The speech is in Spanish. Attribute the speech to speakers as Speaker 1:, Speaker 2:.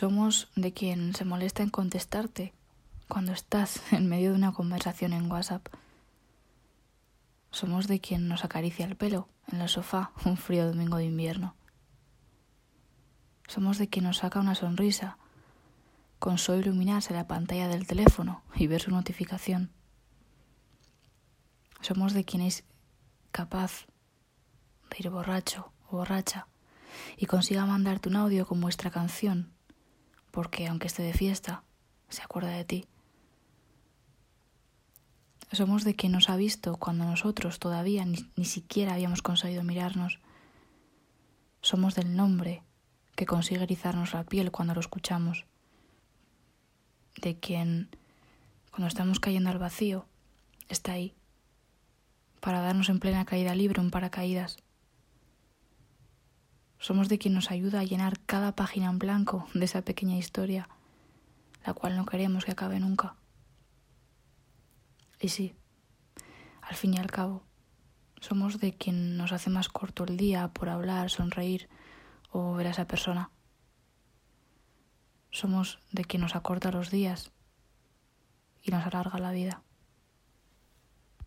Speaker 1: Somos de quien se molesta en contestarte cuando estás en medio de una conversación en WhatsApp. Somos de quien nos acaricia el pelo en el sofá un frío domingo de invierno. Somos de quien nos saca una sonrisa con solo iluminarse la pantalla del teléfono y ver su notificación. Somos de quien es capaz de ir borracho o borracha y consiga mandarte un audio con vuestra canción, porque aunque esté de fiesta, se acuerda de ti. Somos de quien nos ha visto cuando nosotros todavía ni, ni siquiera habíamos conseguido mirarnos. Somos del nombre que consigue erizarnos la piel cuando lo escuchamos. De quien, cuando estamos cayendo al vacío, está ahí, para darnos en plena caída libre un paracaídas. Somos de quien nos ayuda a llenar cada página en blanco de esa pequeña historia, la cual no queremos que acabe nunca. Y sí, al fin y al cabo, somos de quien nos hace más corto el día por hablar, sonreír, o ver a esa persona. Somos de quien nos acorta los días y nos alarga la vida.